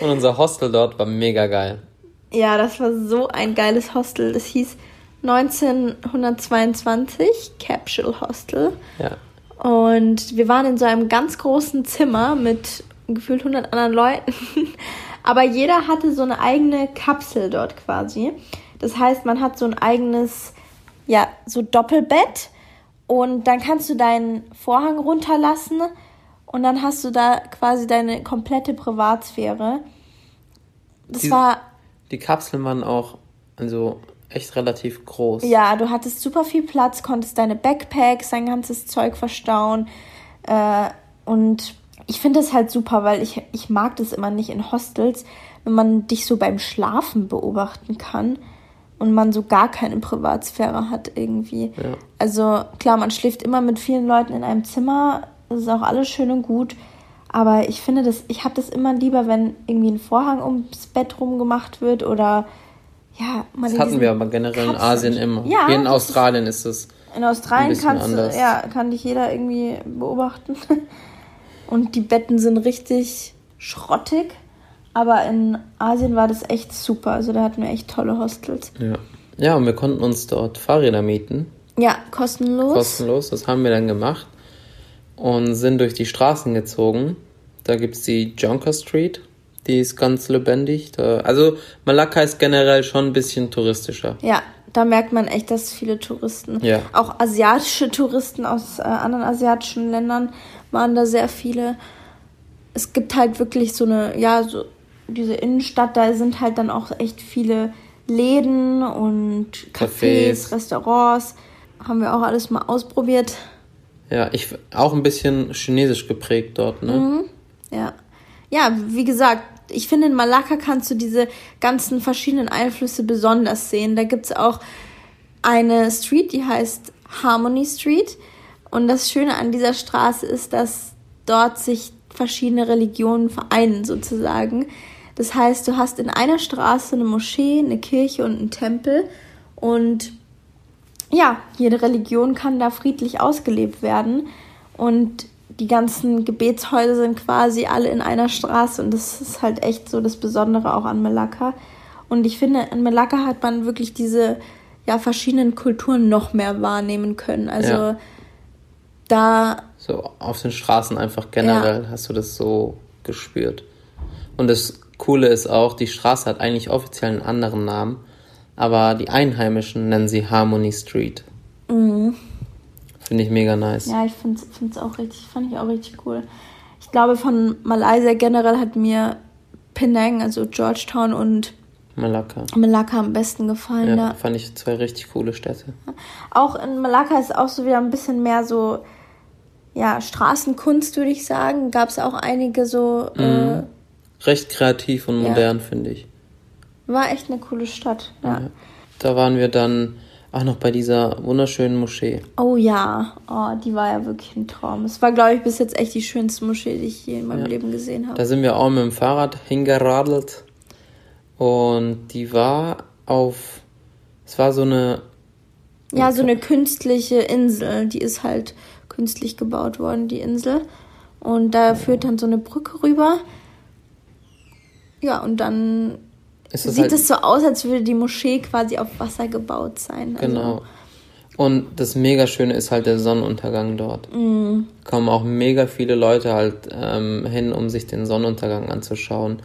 und unser Hostel dort war mega geil. ja, das war so ein geiles Hostel. Das hieß 1922 Capsule Hostel. Ja. Und wir waren in so einem ganz großen Zimmer mit gefühlt 100 anderen Leuten. Aber jeder hatte so eine eigene Kapsel dort quasi. Das heißt, man hat so ein eigenes, ja, so Doppelbett. Und dann kannst du deinen Vorhang runterlassen. Und dann hast du da quasi deine komplette Privatsphäre. Das Die- war Die Kapseln waren auch also echt relativ groß. Ja, du hattest super viel Platz, konntest deine Backpacks, dein ganzes Zeug verstauen. Äh, und ich finde das halt super, weil ich, ich mag das immer nicht in Hostels, wenn man dich so beim Schlafen beobachten kann und man so gar keine Privatsphäre hat irgendwie. Ja. Also klar, man schläft immer mit vielen Leuten in einem Zimmer, das ist auch alles schön und gut. Aber ich finde das, ich habe das immer lieber, wenn irgendwie ein Vorhang ums Bett rum gemacht wird oder ja, mal Das in hatten wir aber generell in Kapseln. Asien immer. Ja, Hier in Australien ist es. In Australien kannst du, anders. ja, kann dich jeder irgendwie beobachten. Und die Betten sind richtig schrottig. Aber in Asien war das echt super. Also da hatten wir echt tolle Hostels. Ja. ja, und wir konnten uns dort Fahrräder mieten. Ja, kostenlos. kostenlos. Das haben wir dann gemacht und sind durch die Straßen gezogen. Da gibt es die Jonker Street, die ist ganz lebendig. Da, also Malakka ist generell schon ein bisschen touristischer. Ja, da merkt man echt, dass viele Touristen, Ja. auch asiatische Touristen aus äh, anderen asiatischen Ländern waren da sehr viele. Es gibt halt wirklich so eine, ja, so diese Innenstadt, da sind halt dann auch echt viele Läden und Cafés, Cafés. Restaurants. Haben wir auch alles mal ausprobiert. Ja, ich auch ein bisschen chinesisch geprägt dort, ne? Ja. Ja, wie gesagt, ich finde in Malakka kannst du diese ganzen verschiedenen Einflüsse besonders sehen. Da gibt's auch eine Street, die heißt Harmony Street. Und das Schöne an dieser Straße ist, dass dort sich verschiedene Religionen vereinen sozusagen. Das heißt, du hast in einer Straße eine Moschee, eine Kirche und einen Tempel. Und ja, jede Religion kann da friedlich ausgelebt werden. Und die ganzen Gebetshäuser sind quasi alle in einer Straße. Und das ist halt echt so das Besondere auch an Melaka. Und ich finde, in Melaka hat man wirklich diese ja, verschiedenen Kulturen noch mehr wahrnehmen können. Also Ja. Da, So auf den Straßen einfach generell hast du das so gespürt. Und das Coole ist auch, die Straße hat eigentlich offiziell einen anderen Namen, aber die Einheimischen nennen sie Harmony Street. Finde ich mega nice. ja, ich finde es auch richtig, fand ich auch richtig cool. Ich glaube, von Malaysia generell hat mir Penang, also Georgetown und Malakka. Melaka am besten gefallen. Ja, da. fand ich zwei richtig coole Städte. Auch in Malakka ist auch so wieder ein bisschen mehr so, ja, Straßenkunst, würde ich sagen. Gab es auch einige so, äh, Recht kreativ und Ja. modern, finde ich. war echt eine coole Stadt. Ja. Da waren wir dann Ach, noch bei dieser wunderschönen Moschee. Oh ja, oh, die war ja wirklich ein Traum. Es war, glaube ich, bis jetzt echt die schönste Moschee, die ich je in meinem ja. Leben gesehen habe. Da sind wir auch mit dem Fahrrad hingeradelt. Und die war auf. Es war so eine. Ja, so eine künstliche Insel. Die ist halt künstlich gebaut worden, die Insel. Und da führt dann so eine Brücke rüber. Ja, und dann sieht halt es so aus, als würde die Moschee quasi auf Wasser gebaut sein. Also genau. Also. Und das mega Schöne ist halt der Sonnenuntergang dort. Mm. Kommen auch mega viele Leute halt ähm, hin, um sich den Sonnenuntergang anzuschauen.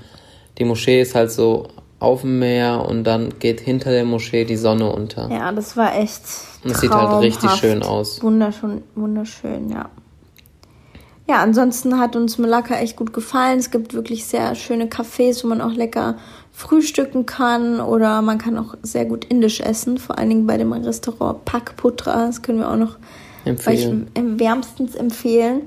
Die Moschee ist halt so auf dem Meer und dann geht hinter der Moschee die Sonne unter. Ja, das war echt. Und es sieht halt richtig schön aus. Wunderschön, wunderschön, ja. Ja, ansonsten hat uns Malakka echt gut gefallen. Es gibt wirklich sehr schöne Cafés, wo man auch lecker frühstücken kann oder man kann auch sehr gut indisch essen, vor allen Dingen bei dem Restaurant Pak Putra. Das können wir auch noch empfehlen. wärmstens empfehlen.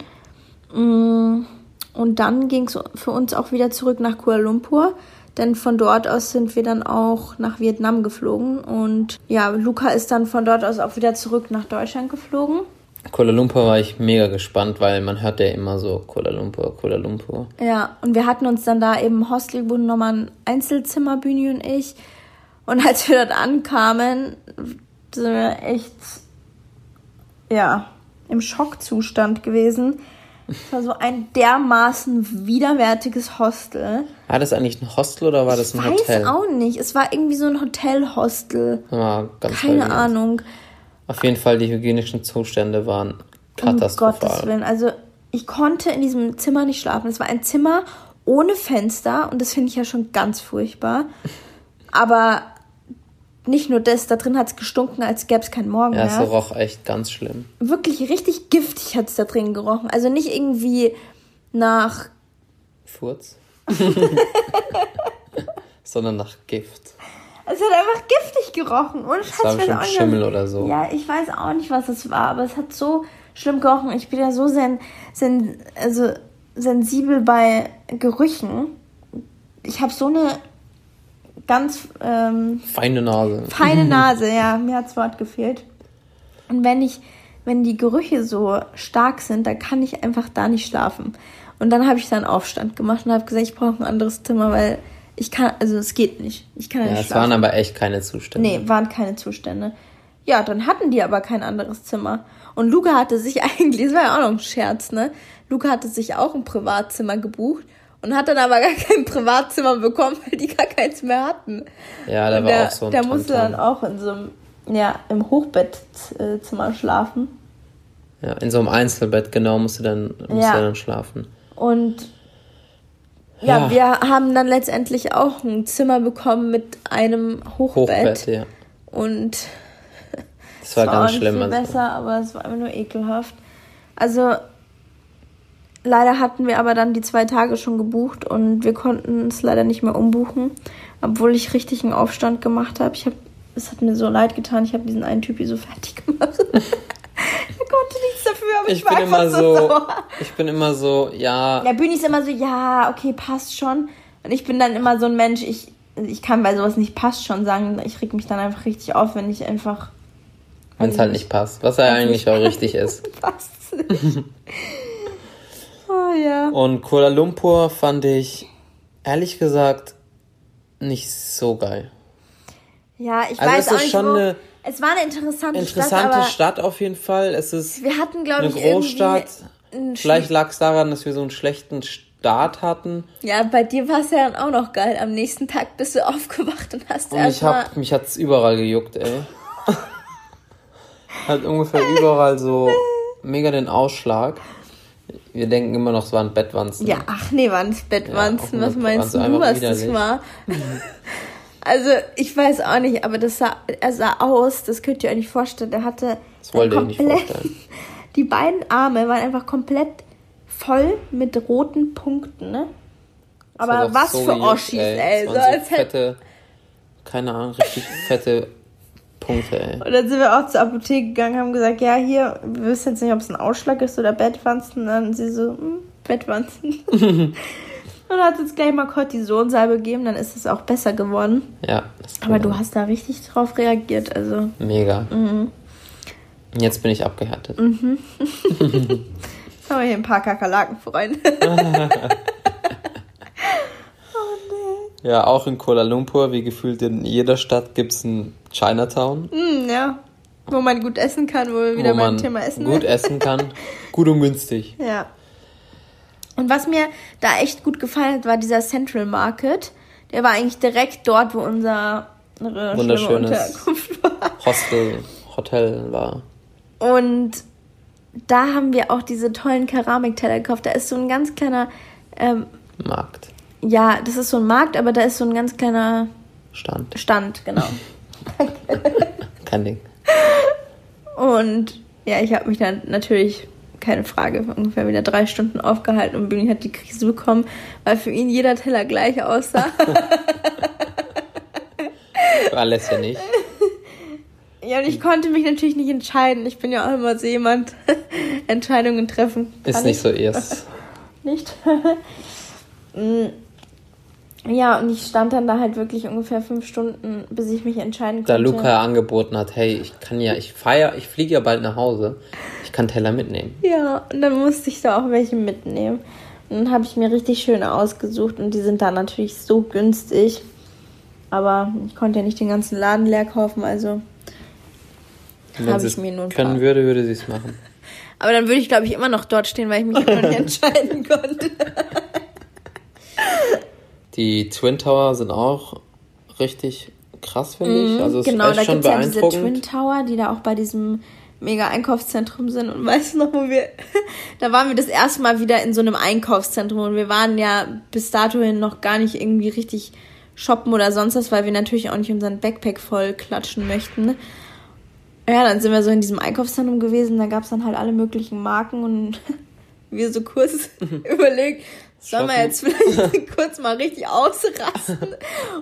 Mm, und dann ging es für uns auch wieder zurück nach Kuala Lumpur. Denn von dort aus sind wir dann auch nach Vietnam geflogen. Und ja, Luca ist dann von dort aus auch wieder zurück nach Deutschland geflogen. Kuala Lumpur war ich mega gespannt, weil man hört ja immer so Kuala Lumpur, Kuala Lumpur. Ja, und wir hatten uns dann da eben Hostel gebunden, nochmal ein Einzelzimmer, Bühne und ich. Und als wir dort ankamen, sind wir echt, ja, im Schockzustand gewesen. Es war so ein dermaßen widerwärtiges Hostel. War das eigentlich ein Hostel oder war das ein Hotel? Ich weiß auch nicht. Es war irgendwie so ein Hotel-Hostel. Ja, ganz Keine verwirrt. Ahnung. Auf jeden Fall, die hygienischen Zustände waren katastrophal. Um Gottes Willen. Also ich konnte in diesem Zimmer nicht schlafen. Es war ein Zimmer ohne Fenster und das finde ich ja schon ganz furchtbar. Aber nicht nur das, da drin hat es gestunken, als gäbe es keinen Morgen ja, mehr. Ja, es roch echt ganz schlimm. Wirklich richtig giftig hat es da drin gerochen. Also nicht irgendwie nach... Furz? Sondern nach Gift. Es hat einfach giftig gerochen. Scheiß. Das war bestimmt Schimmel oder so. Ja, ich weiß auch nicht, was es war, aber es hat so schlimm gerochen. Ich bin ja so sen, sen, also sensibel bei Gerüchen. Ich habe so eine ganz ähm, feine Nase. Feine Nase, ja. Mir hat das Wort gefehlt. Und wenn ich, wenn die Gerüche so stark sind, dann kann ich einfach da nicht schlafen. Und dann habe ich dann Aufstand gemacht und habe gesagt, ich brauche ein anderes Zimmer, weil ich kann, also es geht nicht. Ich kann ja, nicht es waren aber echt keine Zustände. Nee, waren keine Zustände. Ja, dann hatten die aber kein anderes Zimmer. Und Luca hatte sich eigentlich, das war ja auch noch ein Scherz, ne? Luca hatte sich auch ein Privatzimmer gebucht und hat dann aber gar kein Privatzimmer bekommen, weil die gar keins mehr hatten. Ja, da war der, auch so ein Der musste dann auch in so einem, ja, im Hochbettzimmer schlafen. Ja, in so einem Einzelbett, genau, musste dann, musste ja. dann schlafen. Und ja, ja, wir haben dann letztendlich auch ein Zimmer bekommen mit einem Hochbett. Hochbett ja. Und das war, war ganz schlimm. Viel also. besser, aber es war immer nur ekelhaft. Also leider hatten wir aber dann die zwei Tage schon gebucht und wir konnten es leider nicht mehr umbuchen, obwohl ich richtig einen Aufstand gemacht habe. Ich habe, es hat mir so leid getan. Ich habe diesen einen Typ hier so fertig gemacht. Er konnte nichts dafür, aber ich, ich war bin immer so, so. Ich bin immer so, ja. Ja, Bühni ist immer so, ja, okay, passt schon. Und ich bin dann immer so ein Mensch, ich, ich kann bei sowas nicht passt schon sagen. Ich reg mich dann einfach richtig auf, wenn ich einfach. Wenn es halt nicht passt. Was ja eigentlich auch richtig ist. passt Oh ja. Und Kuala Lumpur fand ich ehrlich gesagt nicht so geil. Ja, ich also weiß es auch nicht, schon wo, eine es war eine interessante, interessante Stadt, Stadt auf jeden Fall. Es ist wir hatten, glaube ich, eine Großstadt. Vielleicht lag es daran, dass wir so einen schlechten Start hatten. Ja, bei dir war es ja dann auch noch geil. Am nächsten Tag bist du aufgewacht und hast und ich hab, mich hat's überall gejuckt, ey. Hat ungefähr überall so mega den Ausschlag. Wir denken immer noch, es waren Bettwanzen. Ja, ach nee, waren es Bettwanzen. Ja, was meinst du, was das war? Also, ich weiß auch nicht, aber das sah, er sah aus, das könnt ihr euch nicht vorstellen. Er hatte. Das wollte ich nicht vorstellen. Die beiden Arme waren einfach komplett voll mit roten Punkten, ne? Aber was so für Oschis, ey. ey. So, so als fette, keine Ahnung, richtig fette Punkte, ey. Und dann sind wir auch zur Apotheke gegangen, haben gesagt, ja, hier, wir wissen jetzt nicht, ob es ein Ausschlag ist oder Bettwanzen. Und dann sie so, hm, Bettwanzen. Und hat uns gleich mal Cortisonsalbe gegeben, dann ist es auch besser geworden. Ja. Aber du hast da richtig drauf reagiert, also. Mega. Mhm. Jetzt bin ich abgehärtet. Mhm. Jetzt haben wir hier ein paar Kakerlaken, Freunde. oh, nee. Ja, auch in Kuala Lumpur, wie gefühlt in jeder Stadt, gibt es ein Chinatown. Mm, ja. Wo man gut essen kann, wo wir wieder wo beim Thema Essen Gut essen kann. gut und günstig. Ja. Und was mir da echt gut gefallen hat, war dieser Central Market. Der war eigentlich direkt dort, wo unser wunderschönes Hostel, Hotel war. Und da haben wir auch diese tollen Keramikteller gekauft. Da ist so ein ganz kleiner ähm, Markt. Ja, das ist so ein Markt, aber da ist so ein ganz kleiner Stand. Stand, genau. Kein Ding. Und ja, ich habe mich dann natürlich keine Frage, ungefähr wieder drei Stunden aufgehalten und Bühni hat die Krise bekommen, weil für ihn jeder Teller gleich aussah. Alles ja nicht. Ja, und ich konnte mich natürlich nicht entscheiden. Ich bin ja auch immer so jemand, Entscheidungen treffen. Ist nicht ich. so erst. Nicht? Ja, und ich stand dann da halt wirklich ungefähr fünf Stunden, bis ich mich entscheiden konnte. Da Luca angeboten hat, hey, ich kann ja, ich feier, ich fliege ja bald nach Hause, ich kann Teller mitnehmen. Ja, und dann musste ich da auch welche mitnehmen. Und dann habe ich mir richtig schöne ausgesucht und die sind da natürlich so günstig. Aber ich konnte ja nicht den ganzen Laden leer kaufen, also habe ich mir nur ein können würde, würde sie es machen. Aber dann würde ich, glaube ich, immer noch dort stehen, weil ich mich immer nicht entscheiden konnte. Die Twin Tower sind auch richtig krass, finde ich. Mhm, also es genau, ist echt da schon beeindruckend. Ja diese Twin Tower, die da auch bei diesem mega Einkaufszentrum sind. Und weißt du noch, wo wir, da waren wir das erste Mal wieder in so einem Einkaufszentrum und wir waren ja bis dato noch gar nicht irgendwie richtig shoppen oder sonst was, weil wir natürlich auch nicht unseren Backpack voll klatschen möchten. Ja, dann sind wir so in diesem Einkaufszentrum gewesen, da gab es dann halt alle möglichen Marken und wir so kurz überlegt, Sollen wir jetzt vielleicht kurz mal richtig ausrasten?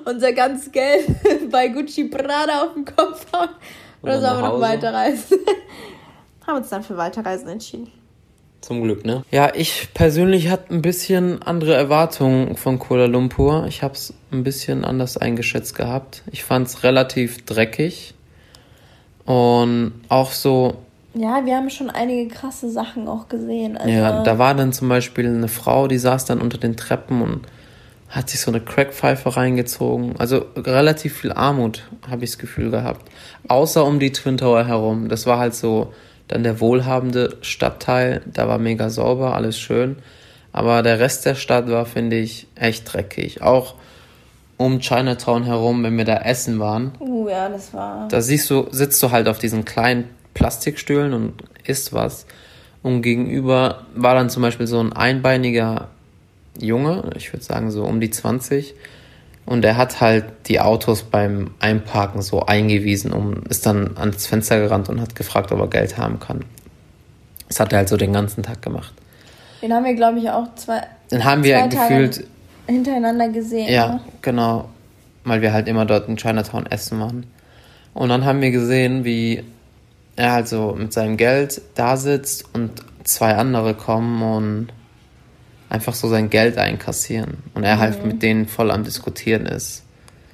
Unser ganzes Geld bei Gucci Prada auf den Kopf hauen? Oder, sollen wir noch weiterreisen? Haben uns dann für Weiterreisen entschieden. Zum Glück, ne? Ja, ich persönlich hatte ein bisschen andere Erwartungen von Kuala Lumpur. Ich habe es ein bisschen anders eingeschätzt gehabt. Ich fand es relativ dreckig. Und auch so ja, wir haben schon einige krasse Sachen auch gesehen. Also ja, da war dann zum Beispiel eine Frau, die saß dann unter den Treppen und hat sich so eine Crackpfeife reingezogen. Also relativ viel Armut, habe ich das Gefühl gehabt. Außer um die Twin Tower herum. Das war halt so dann der wohlhabende Stadtteil. Da war mega sauber, alles schön. Aber der Rest der Stadt war, finde ich, echt dreckig. Auch um Chinatown herum, wenn wir da essen waren. Uh, ja, das war. Da siehst du, sitzt du halt auf diesen kleinen Plastikstühlen und isst was. Und gegenüber war dann zum Beispiel so ein einbeiniger Junge, ich würde sagen so um die 20. Und er hat halt die Autos beim Einparken so eingewiesen und ist dann ans Fenster gerannt und hat gefragt, ob er Geld haben kann. Das hat er halt so den ganzen Tag gemacht. Den haben wir, glaube ich, auch zwei. Den haben wir gefühlt hintereinander gesehen. Ja, ne? genau. Weil wir halt immer dort in Chinatown essen waren. Und dann haben wir gesehen, wie er halt so mit seinem Geld da sitzt und zwei andere kommen und einfach so sein Geld einkassieren und er halt mhm. halt mit denen voll am Diskutieren ist.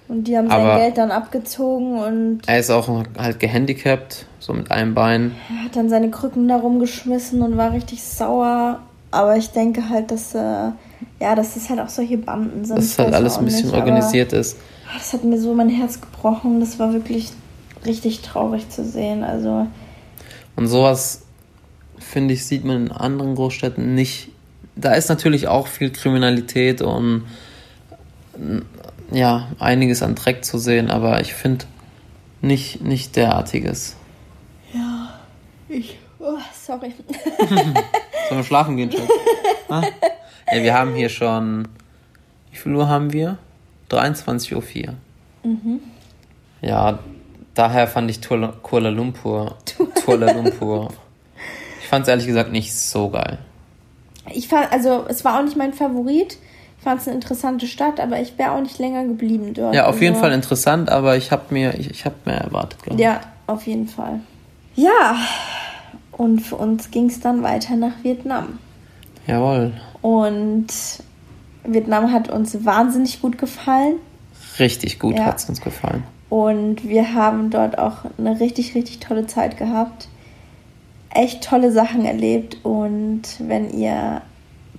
Und die haben sein Aber Geld dann abgezogen und. Er ist auch halt gehandicapt, so mit einem Bein. Er hat dann seine Krücken da rumgeschmissen und war richtig sauer. Aber ich denke halt, dass, äh, ja, dass das halt auch solche Banden sind. Dass es halt alles ein bisschen nicht, organisiert ist. Das hat mir so mein Herz gebrochen. Das war wirklich richtig traurig zu sehen. Also und sowas finde ich sieht man in anderen Großstädten nicht. Da ist natürlich auch viel Kriminalität und ja einiges an Dreck zu sehen, aber ich finde nicht nicht derartiges. Ja, ich. Oh, sorry. Sollen wir schlafen gehen, Schatz? ja, wir haben hier schon. Wie viel Uhr haben wir? 23.04 Uhr. Mhm. Ja, Daher fand ich Kuala Lumpur. Kuala Lumpur. Ich fand es ehrlich gesagt nicht so geil. Ich fand, also es war auch nicht mein Favorit. Ich fand es eine interessante Stadt, aber ich wäre auch nicht länger geblieben dort. Ja, auf also, jeden Fall interessant, aber ich habe mir, ich, ich habe mehr erwartet, glaube ich. Ja, auf jeden Fall. Ja, und für uns ging es dann weiter nach Vietnam. Jawohl. Und Vietnam hat uns wahnsinnig gut gefallen. Richtig gut Ja. hat es uns gefallen. Und wir haben dort auch eine richtig, richtig tolle Zeit gehabt. Echt tolle Sachen erlebt. Und wenn ihr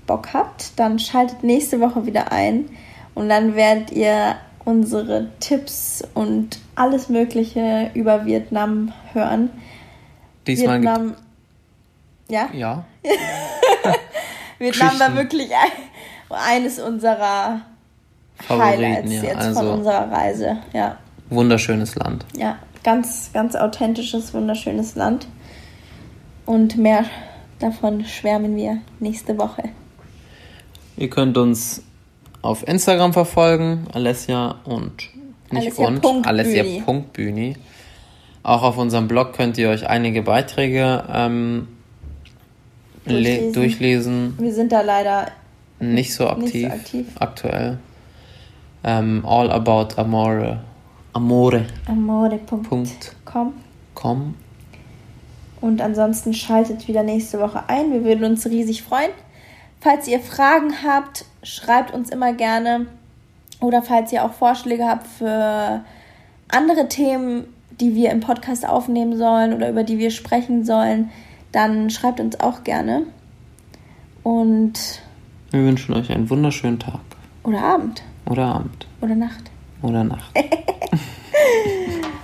Bock habt, dann schaltet nächste Woche wieder ein. Und dann werdet ihr unsere Tipps und alles Mögliche über Vietnam hören. Diesmal gibt Vietnam. Ja? ja, Vietnam war wirklich ein, eines unserer Favoriten, Highlights ja. jetzt Also- von unserer Reise. Ja. Wunderschönes Land. Ja, ganz, ganz authentisches, wunderschönes Land. Und mehr davon schwärmen wir nächste Woche. Ihr könnt uns auf Instagram verfolgen, Alessia und nicht Alessia und, Punkt Bühni. Alessia.bühni. Auch auf unserem Blog könnt ihr euch einige Beiträge ähm, Durchlesen. durchlesen. durchlesen. Wir sind da leider Nicht so aktiv, Nicht so aktiv. aktuell. Ähm, all about amore. Amore. amore.com. Com. Und ansonsten schaltet wieder nächste Woche ein. Wir würden uns riesig freuen. Falls ihr Fragen habt, schreibt uns immer gerne. Oder falls ihr auch Vorschläge habt für andere Themen, die wir im Podcast aufnehmen sollen oder über die wir sprechen sollen, dann schreibt uns auch gerne. Und Wir wünschen euch einen wunderschönen Tag oder Abend oder Abend oder Nacht oder Nacht.